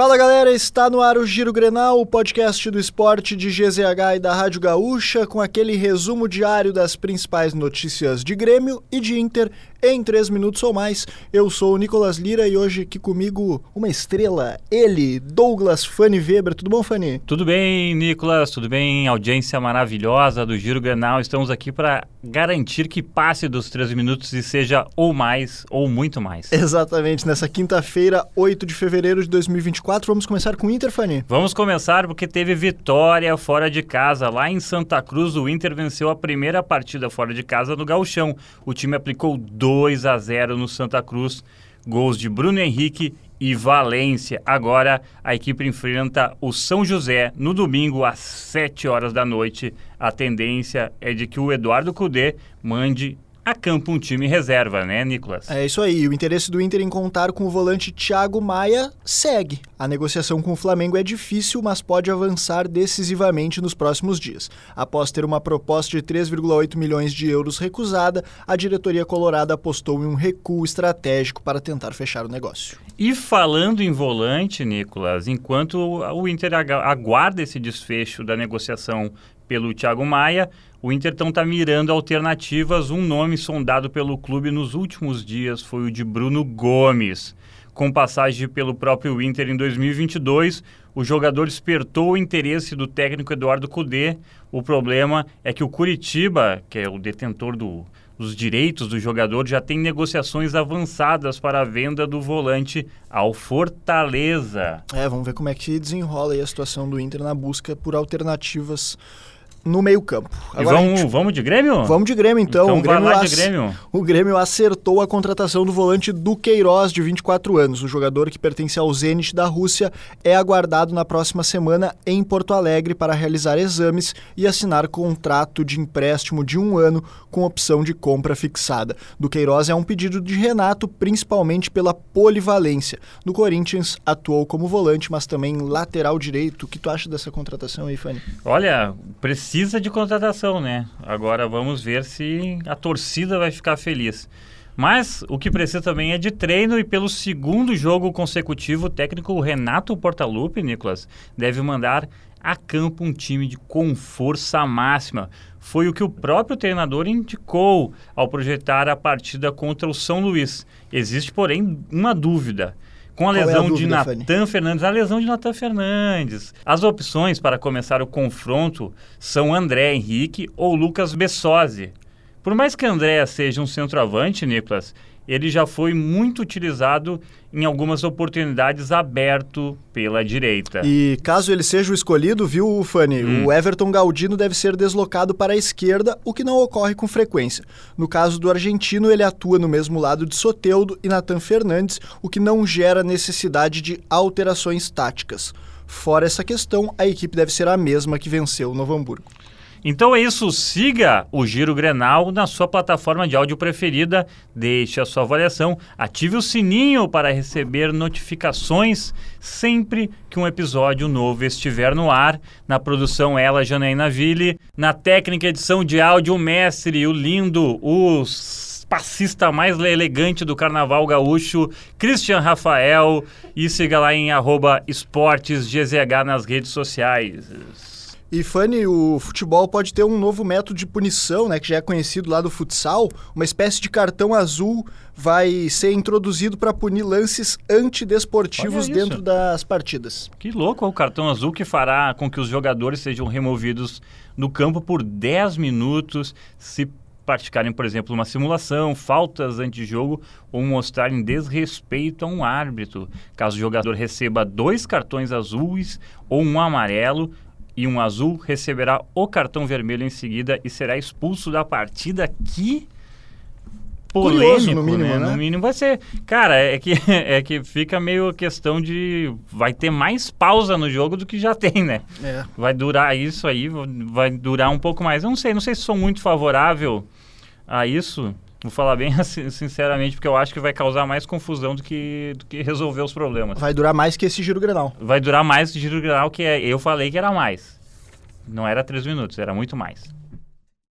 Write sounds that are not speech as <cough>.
Fala galera, está no ar o Giro Grenal, o podcast do esporte de GZH e da Rádio Gaúcha, com aquele resumo diário das principais notícias de Grêmio e de Inter em três minutos ou mais. Eu sou o Nicolas Lira e hoje aqui comigo uma estrela, ele, Douglas Fanny Weber. Tudo bom, Fanny? Tudo bem, Nicolas, tudo bem? Audiência maravilhosa do Giro Grenal. Estamos aqui para garantir que passe dos três minutos e seja ou mais ou muito mais. <laughs> Exatamente, nessa quinta-feira, 8 de fevereiro de 2024. Vamos começar com o Inter, Fanny? Vamos começar porque teve vitória fora de casa. Lá em Santa Cruz, o Inter venceu a primeira partida fora de casa no Gauchão. O time aplicou 2 a 0 no Santa Cruz. Gols de Bruno Henrique e Valência. Agora a equipe enfrenta o São José no domingo às 7 horas da noite. A tendência é de que o Eduardo Cudê mande a campo um time reserva, né, Nicolas? É isso aí. O interesse do Inter em contar com o volante Thiago Maia segue. A negociação com o Flamengo é difícil, mas pode avançar decisivamente nos próximos dias. Após ter uma proposta de 3,8 milhões de euros recusada, a diretoria colorada apostou em um recuo estratégico para tentar fechar o negócio. E falando em volante, Nicolas, enquanto o Inter aguarda esse desfecho da negociação pelo Thiago Maia, o Inter então está mirando alternativas. Um nome sondado pelo clube nos últimos dias foi o de Bruno Gomes. Com passagem pelo próprio Inter em 2022, o jogador despertou o interesse do técnico Eduardo Cudê. O problema é que o Curitiba, que é o detentor do, dos direitos do jogador, já tem negociações avançadas para a venda do volante ao Fortaleza. É, vamos ver como é que desenrola a situação do Inter na busca por alternativas no meio-campo. Vamos, gente... vamos de Grêmio? Vamos de Grêmio, então. então o, Grêmio Grêmio. o Grêmio acertou a contratação do volante Duqueiroz, de 24 anos. O jogador que pertence ao Zenit da Rússia é aguardado na próxima semana em Porto Alegre para realizar exames e assinar contrato de empréstimo de um ano com opção de compra fixada. Duqueiroz é um pedido de Renato, principalmente pela polivalência. No Corinthians, atuou como volante, mas também lateral direito. O que tu acha dessa contratação aí, Fanny? Olha, precisa precisa de contratação, né? Agora vamos ver se a torcida vai ficar feliz. Mas o que precisa também é de treino e pelo segundo jogo consecutivo, o técnico Renato Portaluppi, Nicolas, deve mandar a campo um time de, com força máxima. Foi o que o próprio treinador indicou ao projetar a partida contra o São Luís. Existe, porém, uma dúvida com a Qual lesão é a dúvida, de Natan Fernandes, a lesão de Natan Fernandes. As opções para começar o confronto são André Henrique ou Lucas Bessosi. Por mais que André seja um centroavante, Nicolas, ele já foi muito utilizado em algumas oportunidades aberto pela direita. E caso ele seja o escolhido, viu, Fanny, hum. o Everton Galdino deve ser deslocado para a esquerda, o que não ocorre com frequência. No caso do argentino, ele atua no mesmo lado de Soteudo e Natan Fernandes, o que não gera necessidade de alterações táticas. Fora essa questão, a equipe deve ser a mesma que venceu o Novo Hamburgo. Então é isso, siga o Giro Grenal na sua plataforma de áudio preferida, deixe a sua avaliação, ative o sininho para receber notificações sempre que um episódio novo estiver no ar. Na produção ela, Janaína Ville, na técnica edição de áudio, o mestre, o lindo, o passista mais elegante do carnaval gaúcho, Christian Rafael, e siga lá em arroba esportesgzh nas redes sociais. E Fanny, o futebol pode ter um novo método de punição, né, que já é conhecido lá do futsal, uma espécie de cartão azul vai ser introduzido para punir lances antidesportivos dentro das partidas. Que louco, o cartão azul que fará com que os jogadores sejam removidos do campo por 10 minutos se praticarem, por exemplo, uma simulação, faltas anti-jogo ou mostrarem desrespeito a um árbitro. Caso o jogador receba dois cartões azuis ou um amarelo, e um azul receberá o cartão vermelho em seguida e será expulso da partida. Que polêmico, Curioso, no mínimo, né? né? No mínimo vai ser. Cara, é que, <laughs> é que fica meio questão de. Vai ter mais pausa no jogo do que já tem, né? É. Vai durar isso aí, vai durar um pouco mais. Eu não sei, não sei se sou muito favorável a isso. Vou falar bem <laughs> sinceramente, porque eu acho que vai causar mais confusão do que, do que resolver os problemas. Vai durar mais que esse giro granal. Vai durar mais que o giro granal, que é, eu falei que era mais. Não era três minutos, era muito mais.